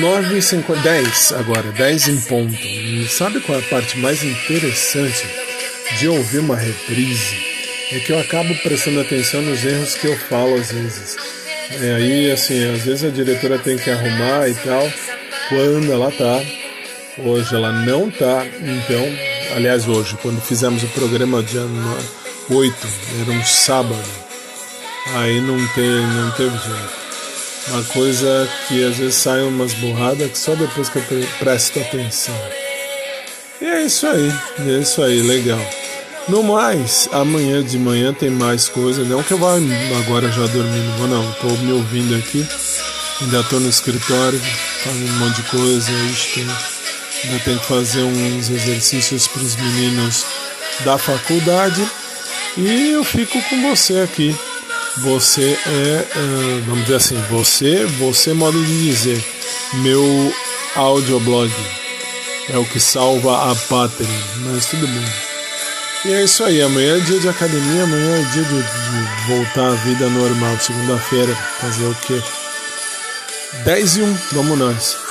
9h50, 10 agora, 10 em ponto. E sabe qual é a parte mais interessante de ouvir uma reprise? É que eu acabo prestando atenção nos erros que eu falo às vezes. É, aí, assim, às vezes a diretora tem que arrumar e tal. Quando ela tá, hoje ela não tá, então, aliás, hoje, quando fizemos o programa dia 8, era um sábado, aí não, tem, não teve jeito. Uma coisa que às vezes sai umas burradas que só depois que eu presto atenção. E é isso aí, é isso aí, legal. No mais, amanhã de manhã tem mais coisa. Não que eu vá agora já dormir, não vou não. Tô me ouvindo aqui. Ainda tô no escritório, fazendo um monte de coisa. Tem, ainda tem que fazer uns exercícios para os meninos da faculdade. E eu fico com você aqui você é, uh, vamos dizer assim, você, você modo de dizer, meu audioblog é o que salva a pátria, mas tudo bem. E é isso aí, amanhã é dia de academia, amanhã é dia de, de voltar à vida normal, segunda-feira, fazer o quê? 10 e 1, vamos nós.